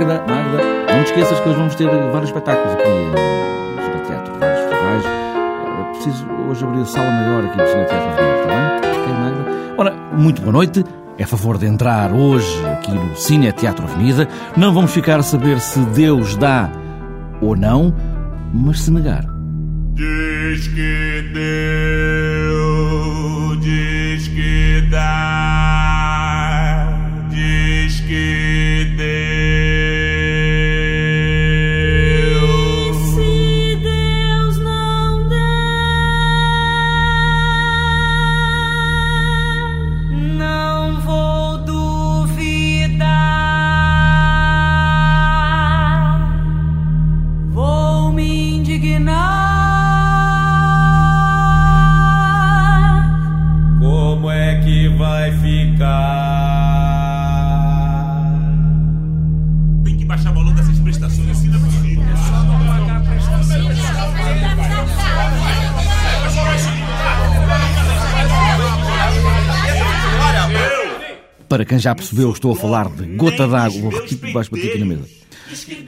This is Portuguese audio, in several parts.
Magda, Magda, não te esqueças que hoje vamos ter vários espetáculos aqui no Cine Teatro, vários festivais. É preciso hoje abrir a sala maior aqui do Cine Teatro Avenida, está bem? Ok, Magda? Ora, muito boa noite. É favor de entrar hoje aqui no Cine Teatro Avenida. Não vamos ficar a saber se Deus dá ou não, mas se negar. Diz quem já percebeu, estou a falar de gota d'água. Vou repetir baixo bater aqui na mesa.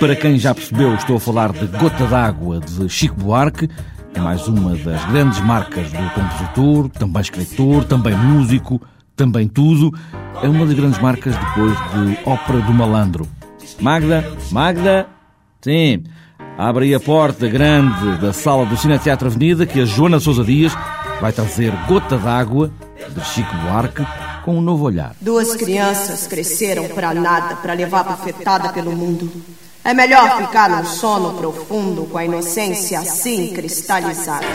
Para quem já percebeu, estou a falar de Gota d'Água de Chico Buarque. É mais uma das grandes marcas do compositor, também escritor, também músico, também tudo. É uma das grandes marcas depois de Ópera do Malandro. Magda, Magda, sim, abre a porta grande da sala do Cine Teatro Avenida que a Joana Sousa Dias vai trazer Gota d'Água de Chico Buarque com um novo olhar. Duas crianças cresceram para nada, para levar bufetada pelo mundo. É melhor ficar num sono profundo com a inocência assim cristalizada.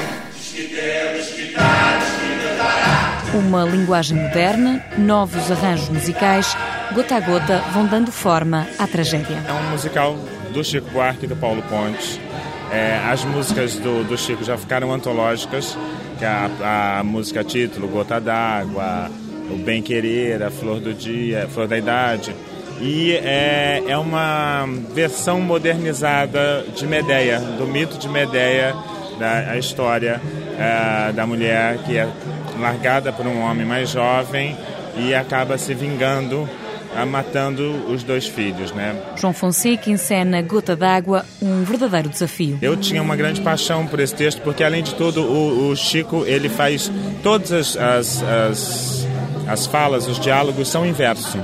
Uma linguagem moderna, novos arranjos musicais, gota a gota, vão dando forma à tragédia. É um musical do Chico Buarque e do Paulo Pontes. É, as músicas do, do Chico já ficaram antológicas, que é a, a música título, Gota d'Água, O Bem Querer, A Flor do Dia, Flor da Idade. E é, é uma versão modernizada de Medeia, do mito de Medeia, da a história é, da mulher que é largada por um homem mais jovem e acaba se vingando a matando os dois filhos, né? João Fonseca encena Gota d'Água, um verdadeiro desafio. Eu tinha uma grande paixão por esse texto, porque além de tudo, o, o Chico ele faz todas as, as, as, as falas, os diálogos são em verso,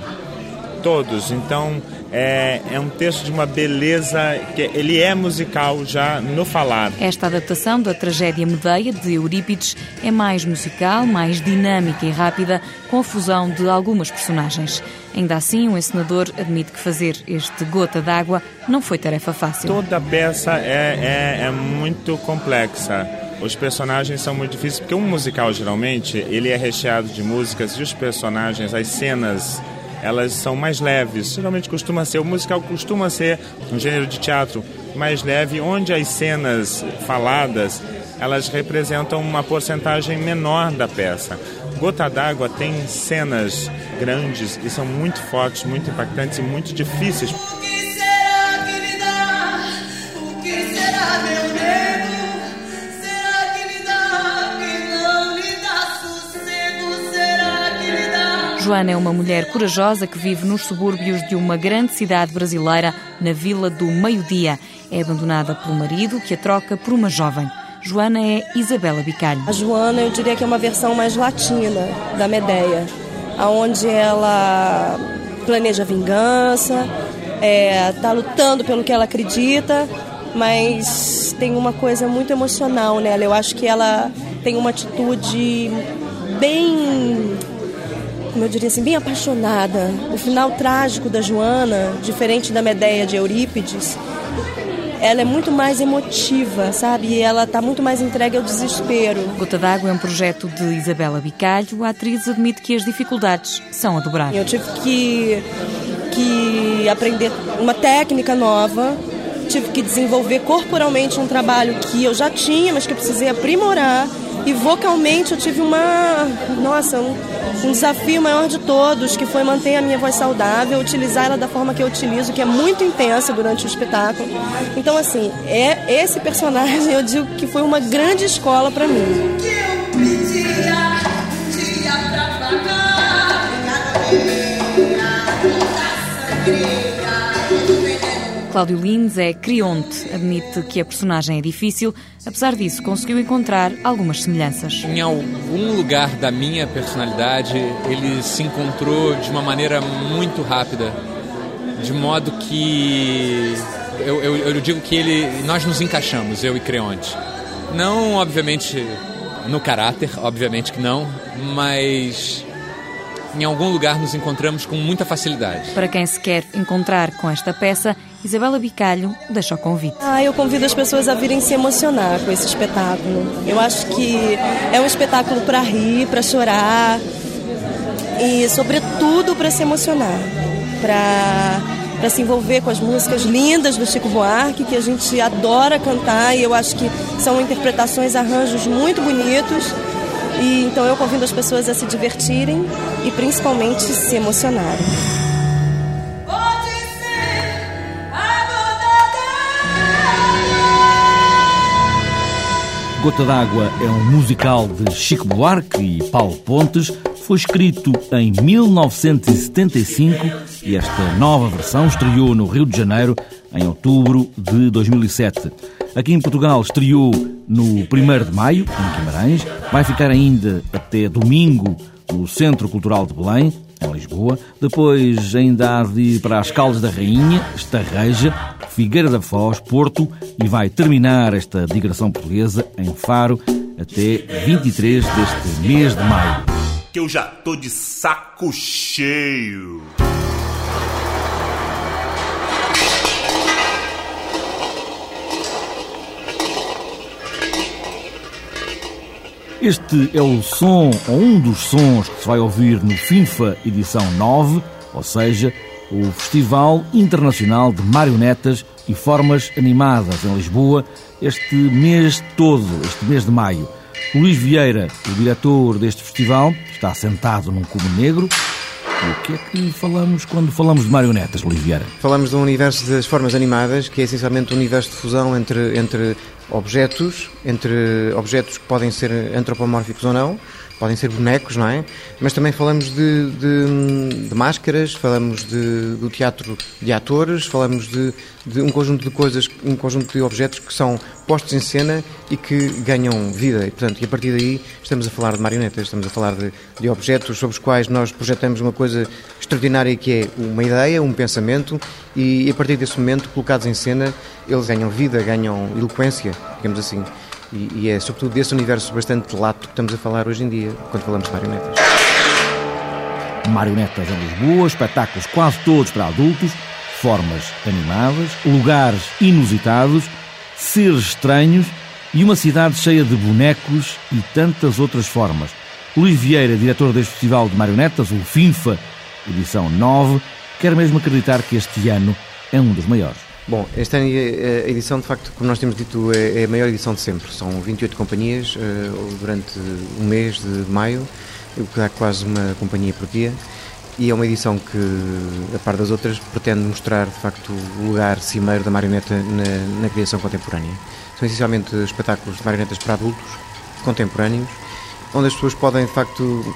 todos. Então é, é um texto de uma beleza que ele é musical já no falar. Esta adaptação da tragédia Medeia de Eurípides é mais musical, mais dinâmica e rápida, com a fusão de algumas personagens. Ainda assim, o encenador admite que fazer este gota d'água não foi tarefa fácil. Toda a peça é, é, é muito complexa. Os personagens são muito difíceis, porque um musical, geralmente, ele é recheado de músicas e os personagens, as cenas elas são mais leves. Geralmente costuma ser, o musical costuma ser um gênero de teatro mais leve, onde as cenas faladas elas representam uma porcentagem menor da peça. Gota d'Água tem cenas grandes e são muito fortes, muito impactantes e muito difíceis. Joana é uma mulher corajosa que vive nos subúrbios de uma grande cidade brasileira, na Vila do Meio-Dia. É abandonada pelo marido, que a troca por uma jovem. Joana é Isabela Bicalho. A Joana, eu diria que é uma versão mais latina da Medeia, aonde ela planeja vingança, está lutando pelo que ela acredita, mas tem uma coisa muito emocional nela. Eu acho que ela tem uma atitude bem, como eu diria assim, bem apaixonada. O final trágico da Joana, diferente da Medeia de Eurípides, ela é muito mais emotiva, sabe? E ela está muito mais entregue ao desespero. Gota d'Água é um projeto de Isabela Bicalho. A atriz admite que as dificuldades são a dobrar. Eu tive que, que aprender uma técnica nova, tive que desenvolver corporalmente um trabalho que eu já tinha, mas que eu precisei aprimorar. E vocalmente eu tive uma, nossa, um, um desafio maior de todos, que foi manter a minha voz saudável, utilizar ela da forma que eu utilizo, que é muito intensa durante o espetáculo. Então, assim, é esse personagem eu digo que foi uma grande escola para mim. Cláudio Lins é crionte, admite que a personagem é difícil, apesar disso conseguiu encontrar algumas semelhanças. Em algum lugar da minha personalidade, ele se encontrou de uma maneira muito rápida, de modo que eu, eu, eu digo que ele, nós nos encaixamos, eu e Creonte. Não, obviamente, no caráter, obviamente que não, mas em algum lugar nos encontramos com muita facilidade. Para quem se quer encontrar com esta peça, Isabela Bicalho deixa o convite. Ah, eu convido as pessoas a virem se emocionar com esse espetáculo. Eu acho que é um espetáculo para rir, para chorar e, sobretudo, para se emocionar, para para se envolver com as músicas lindas do Chico Buarque, que a gente adora cantar e eu acho que são interpretações, arranjos muito bonitos. E então eu convido as pessoas a se divertirem e principalmente se emocionarem. Gota d'Água é um musical de Chico Buarque e Paulo Pontes. Foi escrito em 1975 e esta nova versão estreou no Rio de Janeiro em outubro de 2007. Aqui em Portugal estreou no 1 de maio, em Guimarães. Vai ficar ainda até domingo no Centro Cultural de Belém, em Lisboa. Depois ainda há de ir para as Caldas da Rainha, Estarreja, Figueira da Foz, Porto e vai terminar esta digressão portuguesa em Faro até 23 deste mês de maio. Que eu já tô de saco cheio. Este é o som, ou um dos sons que se vai ouvir no FINFA edição 9, ou seja, o Festival Internacional de Marionetas e Formas Animadas em Lisboa, este mês todo, este mês de maio. Luís Vieira, o diretor deste festival, está sentado num cubo negro. E o que é que falamos quando falamos de marionetas, Luís Vieira? Falamos do universo das formas animadas, que é essencialmente um universo de fusão entre, entre objetos, entre objetos que podem ser antropomórficos ou não, podem ser bonecos, não é? Mas também falamos de, de, de máscaras, falamos de, do teatro de atores, falamos de, de, um conjunto de coisas, um conjunto de objetos que são postos em cena e que ganham vida. E, portanto, e a partir daí estamos a falar de marionetas, estamos a falar de, de objetos sobre os quais nós projetamos uma coisa extraordinária que é uma ideia, um pensamento e a partir desse momento, colocados em cena, eles ganham vida, ganham eloquência, digamos assim. E, e, é sobretudo desse universo bastante lato que estamos a falar hoje em dia, quando falamos de marionetas. Marionetas em Lisboa, espetáculos quase todos para adultos, formas animadas, lugares inusitados, seres estranhos e uma cidade cheia de bonecos e tantas outras formas. Luís Vieira, diretor deste Festival de Marionetas, o FINFA, edição 9, quer mesmo acreditar que este ano é um dos maiores. Bom, esta é edição, de facto, como nós temos dito, é, é a maior edição de sempre. São 28 companhias uh, durante um mês de maio, o que dá quase uma companhia por dia. E é uma edição que, a par das outras, pretende mostrar, de facto, o lugar cimeiro da marioneta na, na criação contemporânea. São essencialmente espetáculos de marionetas para adultos, contemporâneos, onde as pessoas podem, de facto,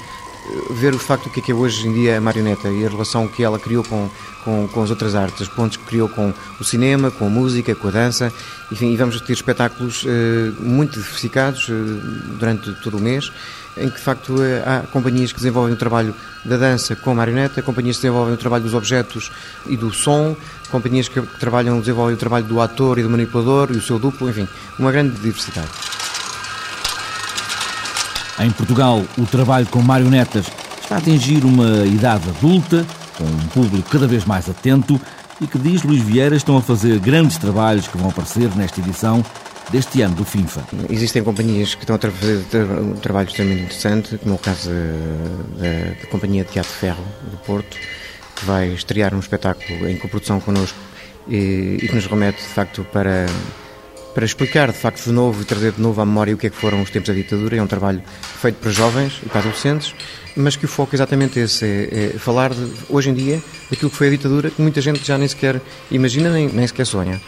ver o facto do que é, que é hoje em dia a marioneta e a relação que ela criou com, com, com as outras artes, os pontos que criou com o cinema, com a música, com a dança, enfim, e vamos ter espetáculos eh, muito diversificados eh, durante todo o mês, em que de facto eh, há companhias que desenvolvem o trabalho da dança com a marioneta, companhias que desenvolvem o trabalho dos objetos e do som, companhias que trabalham, desenvolvem o trabalho do ator e do manipulador e o seu duplo, enfim, uma grande diversidade. Em Portugal, o trabalho com marionetas está a atingir uma idade adulta, com um público cada vez mais atento e que, diz Luís Vieira, estão a fazer grandes trabalhos que vão aparecer nesta edição deste ano do FINFA. Existem companhias que estão a fazer um trabalho extremamente interessante, como é o caso da, da Companhia de Teatro Ferro do Porto, que vai estrear um espetáculo em coprodução connosco e, e que nos remete, de facto, para para explicar de facto de novo e trazer de novo à memória o que é que foram os tempos da ditadura. É um trabalho feito para jovens e para adolescentes, mas que o foco é exatamente esse, é, é falar de, hoje em dia daquilo que foi a ditadura, que muita gente já nem sequer imagina, nem, nem sequer sonha.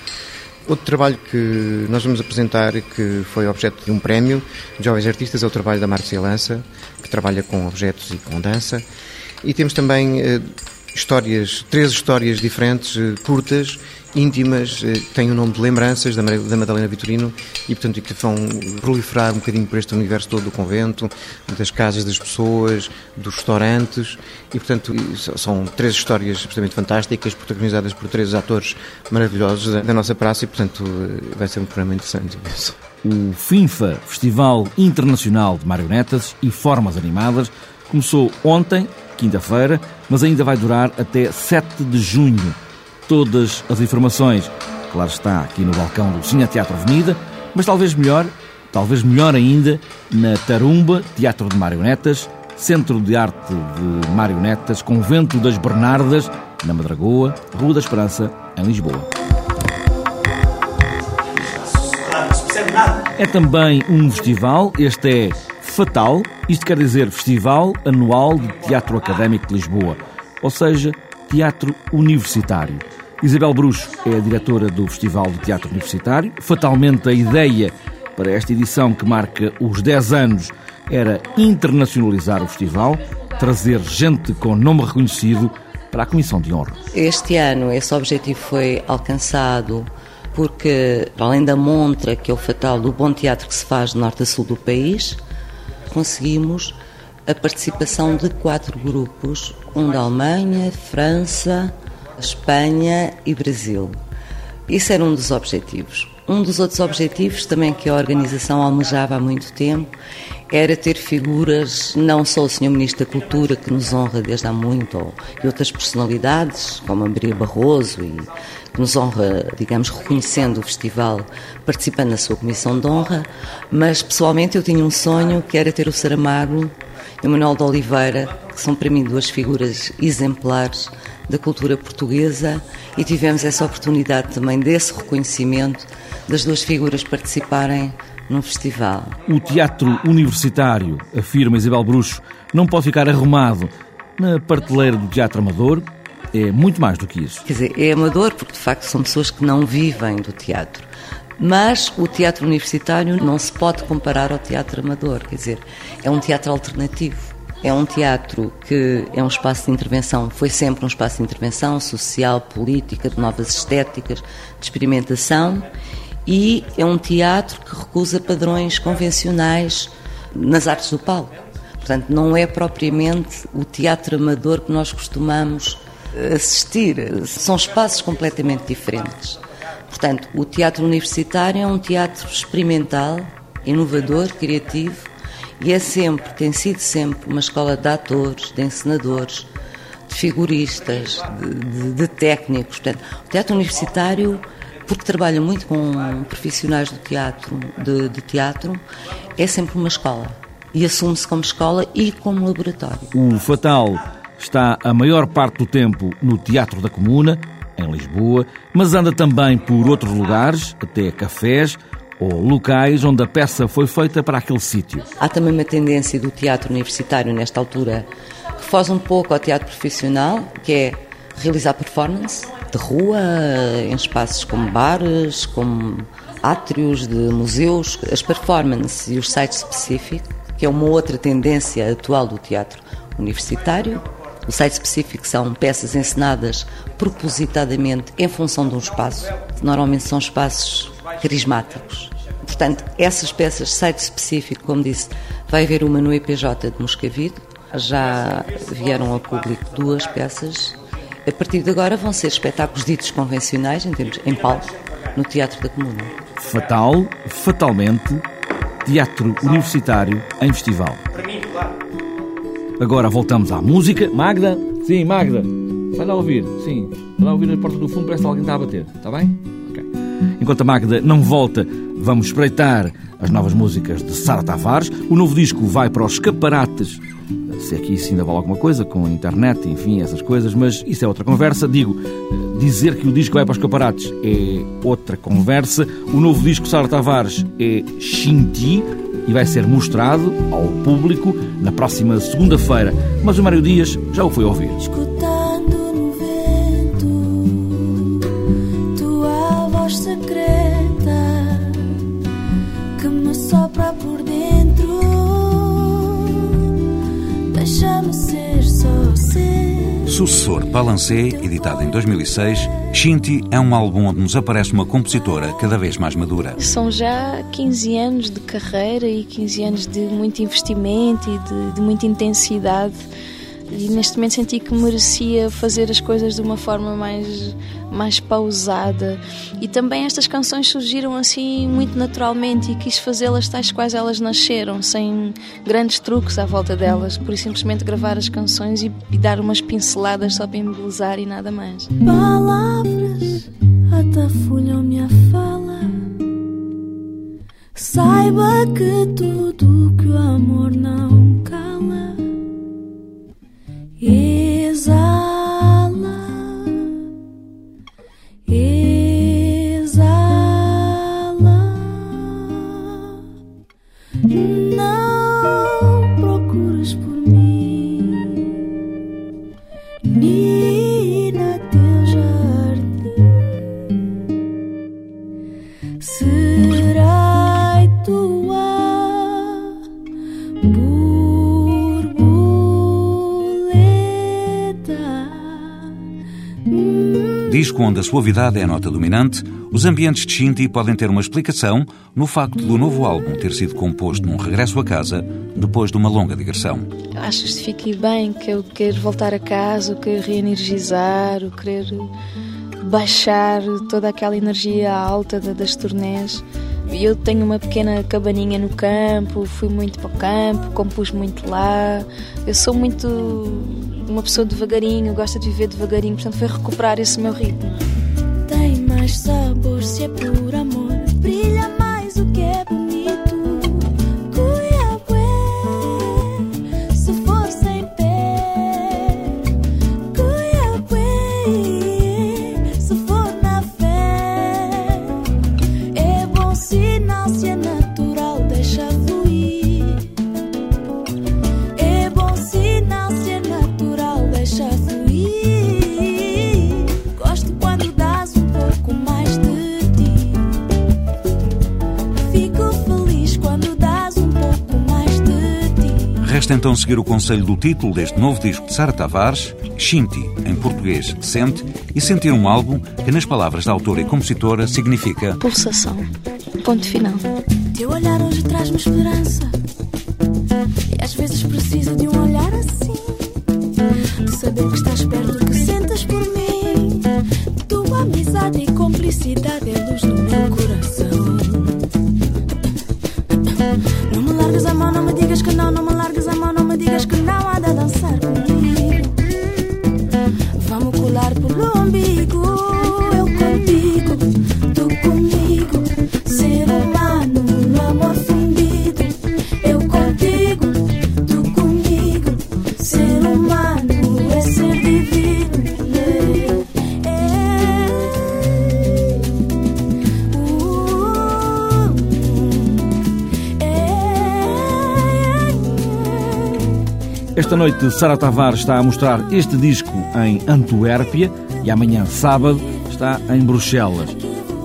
Outro trabalho que nós vamos apresentar, que foi objeto de um prémio de jovens artistas, é o trabalho da Márcia Lança, que trabalha com objetos e com dança. E temos também eh, histórias, três histórias diferentes, eh, curtas, íntimas, eh, têm o nome de lembranças da Madalena Vitorino e, portanto, que vão proliferar um bocadinho por este universo todo do convento, das casas das pessoas, dos restaurantes e, portanto, são três histórias absolutamente fantásticas, protagonizadas por três atores maravilhosos da, nossa praça e, portanto, eh, vai ser um programa interessante, penso. O FINFA, Festival Internacional de Marionetas e Formas Animadas, começou ontem, quinta-feira, mas ainda vai durar até 7 de junho. Todas as informações, claro está, aqui no balcão do Cine Teatro Avenida, mas talvez melhor, talvez melhor ainda, na Tarumba, Teatro de Marionetas, Centro de Arte de Marionetas, Convento das Bernardas, na Madragoa, Rua da Esperança, em Lisboa. É também um festival, este é Fatal, isto quer dizer Festival Anual de Teatro Académico de Lisboa, ou seja, teatro universitário. Isabel Bruxo é a diretora do Festival de Teatro Universitário. Fatalmente, a ideia para esta edição que marca os 10 anos era internacionalizar o festival, trazer gente com nome reconhecido para a Comissão de Honra. Este ano esse objetivo foi alcançado porque, além da montra que é o fatal do bom teatro que se faz de norte a sul do país, conseguimos a participação de quatro grupos, um da Alemanha, França, Espanha e Brasil. Isso era um dos objetivos. Um dos outros objetivos, também que a organização almejava há muito tempo, era ter figuras, não só o Sr. Ministro da Cultura, que nos honra desde há muito, ou- e outras personalidades, como a Maria Barroso, e que nos honra, digamos, reconhecendo o festival, participando na sua comissão de honra, mas pessoalmente eu tinha um sonho que era ter o Saramago e o Manuel de Oliveira, que são para mim duas figuras exemplares da cultura portuguesa e tivemos essa oportunidade também desse reconhecimento das duas figuras participarem num festival. O teatro universitário, afirma Isabel Bruxo, não pode ficar arrumado na prateleira do teatro amador. É muito mais do que isso. Quer dizer, é amador porque de facto são pessoas que não vivem do teatro. Mas o teatro universitário não se pode comparar ao teatro amador, quer dizer, é um teatro alternativo. É um teatro que é um espaço de intervenção, foi sempre um espaço de intervenção social, política, de novas estéticas, de experimentação, e é um teatro que recusa padrões convencionais nas artes do palco. Portanto, não é propriamente o teatro amador que nós costumamos assistir. São espaços completamente diferentes. Portanto, o teatro universitário é um teatro experimental, inovador, criativo e é sempre, tem sido sempre, uma escola de atores, de encenadores, de figuristas, de, de- de técnicos. Portanto, o teatro universitário, porque trabalha muito com profissionais do teatro, de, de teatro, é sempre uma escola. E assume-se como escola e como laboratório. O Fatal está a maior parte do tempo no Teatro da Comuna, em Lisboa, mas anda também por outros lugares, até cafés ou locais onde a peça foi feita para aquele sítio. Há também uma tendência do teatro universitário, nesta altura, que foge um pouco ao teatro profissional, que é realizar performance de rua, em espaços como bares, como átrios de museus, as performances e os sites específicos, que é uma outra tendência atual do teatro universitário. O site específico são peças encenadas propositadamente em função de um espaço, normalmente são espaços carismáticos. Portanto, essas peças, site específico, como disse, vai haver uma no IPJ de Moscavide. Já vieram ao público duas peças. A partir de agora vão ser espetáculos ditos convencionais, em, termos, em palco, no Teatro da Comuna. Fatal, fatalmente, teatro universitário em festival. Agora voltamos à música. Magda? Sim, Magda. Vai lá ouvir, sim. Vai lá ouvir a porta do fundo, parece que alguém está a bater. Está bem? Ok. Enquanto a Magda não volta, vamos espreitar as novas músicas de Sara Tavares. O novo disco vai para os escaparates. Se aqui isso ainda vale alguma coisa, com a internet, enfim, essas coisas, mas isso é outra conversa. Digo, dizer que o disco vai para os escaparates é outra conversa. O novo disco Sara Tavares é Shinti e vai ser mostrado ao público na próxima segunda-feira. Mas o Mário Dias já o foi ouvir. Escutando Deixa-me ser só ser Sucessor Balancé, editado em 2006, Shinti é um álbum onde nos aparece uma compositora cada vez mais madura. São já 15 anos de carreira e 15 anos de muito investimento e de, de muita intensidade e neste momento senti que merecia fazer as coisas de uma forma mais, mais pausada. E também estas canções surgiram assim muito naturalmente e quis fazê-las tais quais elas nasceram, sem grandes truques à volta delas. Por simplesmente gravar as canções e, e dar umas pinceladas só para embelezar e nada mais. Palavras atafolham minha fala. Saiba que tudo Disco onde a suavidade é a nota dominante, os ambientes de Shinty podem ter uma explicação no facto do novo álbum ter sido composto num regresso a casa depois de uma longa digressão. Acho que fiquei bem, que eu quero voltar a casa, eu quero reenergizar, eu quero baixar toda aquela energia alta das turnés. Eu tenho uma pequena cabaninha no campo, fui muito para o campo, compus muito lá. Eu sou muito uma pessoa devagarinho, gosto de viver devagarinho, portanto foi recuperar esse meu ritmo. Tem mais sabor se é por amor, brilha mais o que é bonito. Então seguir o conselho do título deste novo disco de Sara Tavares, Shinty, em português sente, e sentir um álbum que, nas palavras da autora e compositora, significa Pulsação. Ponto final. Teu olhar hoje traz-me esperança. E às vezes precisa de um olhar assim. De saber que estás perto, que sentes por mim. Tua amizade e cumplicidade é luz no meu coração. Não me largues a mão, não me digas que não. Não me digas que não. Anda a dançar Esta noite, Sara Tavares está a mostrar este disco em Antuérpia e amanhã, sábado, está em Bruxelas.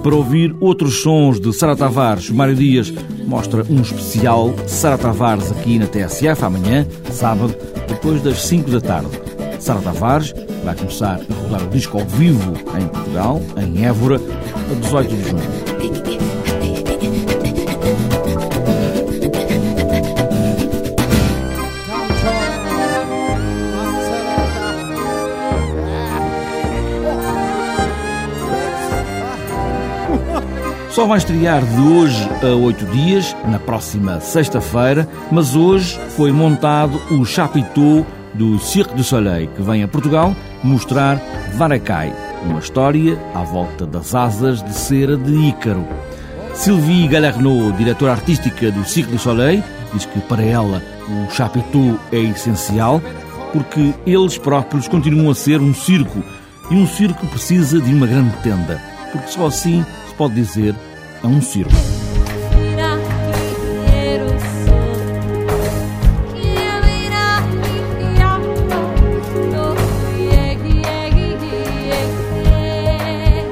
Para ouvir outros sons de Sara Tavares, Mário Dias mostra um especial Sara Tavares aqui na TSF amanhã, sábado, depois das 5 da tarde. Sara Tavares vai começar a rodar o disco ao vivo em Portugal, em Évora, a 18 de junho. Só vai estrear de hoje a oito dias, na próxima sexta-feira, mas hoje foi montado o chapiteau do Cirque du Soleil, que vem a Portugal mostrar Varacai, uma história à volta das asas de cera de Ícaro. Sylvie Galerno, diretora artística do Cirque du Soleil, diz que para ela o chapiteau é essencial porque eles próprios continuam a ser um circo e um circo precisa de uma grande tenda, porque só assim pode dizer é um circo.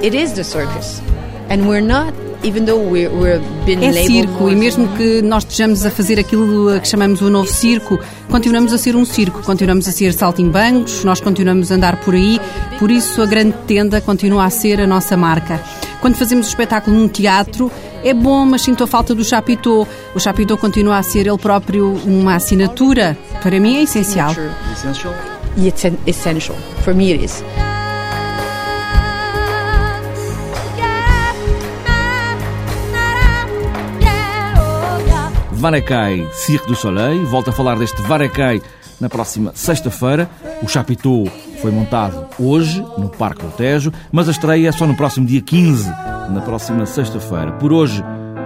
It is the circus. And we're not É circo, e mesmo que nós estejamos a fazer aquilo que chamamos o novo circo, continuamos a ser um circo, continuamos a ser saltimbancos, nós continuamos a andar por aí, por isso a grande tenda continua a ser a nossa marca. Quando fazemos o espetáculo num teatro, é bom, mas sinto a falta do chapitô. O chapitô continua a ser ele próprio uma assinatura. Para mim é essencial. It's essential. For me it is. Varecai Cirque du Soleil. Volto a falar deste Varecai na próxima sexta-feira. O Chapitão foi montado hoje no Parque do Tejo, mas a estreia é só no próximo dia 15, na próxima sexta-feira. Por hoje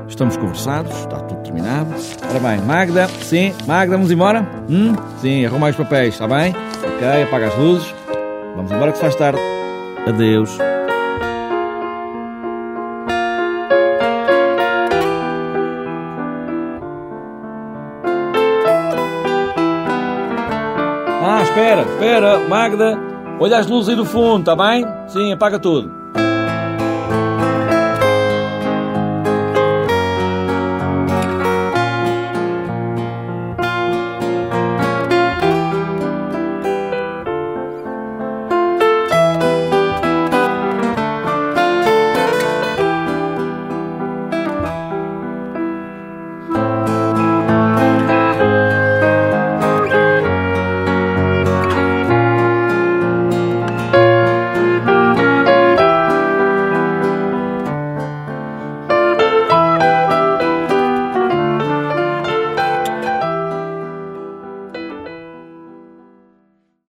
estamos conversados, está tudo terminado. Ora bem, Magda, sim, Magda, vamos embora? Hum? Sim, arruma os papéis, está bem? Ok, apaga as luzes. Vamos embora que se faz tarde. Adeus. Espera, espera, Magda. Olha as luzes aí do fundo, está bem? Sim, apaga tudo.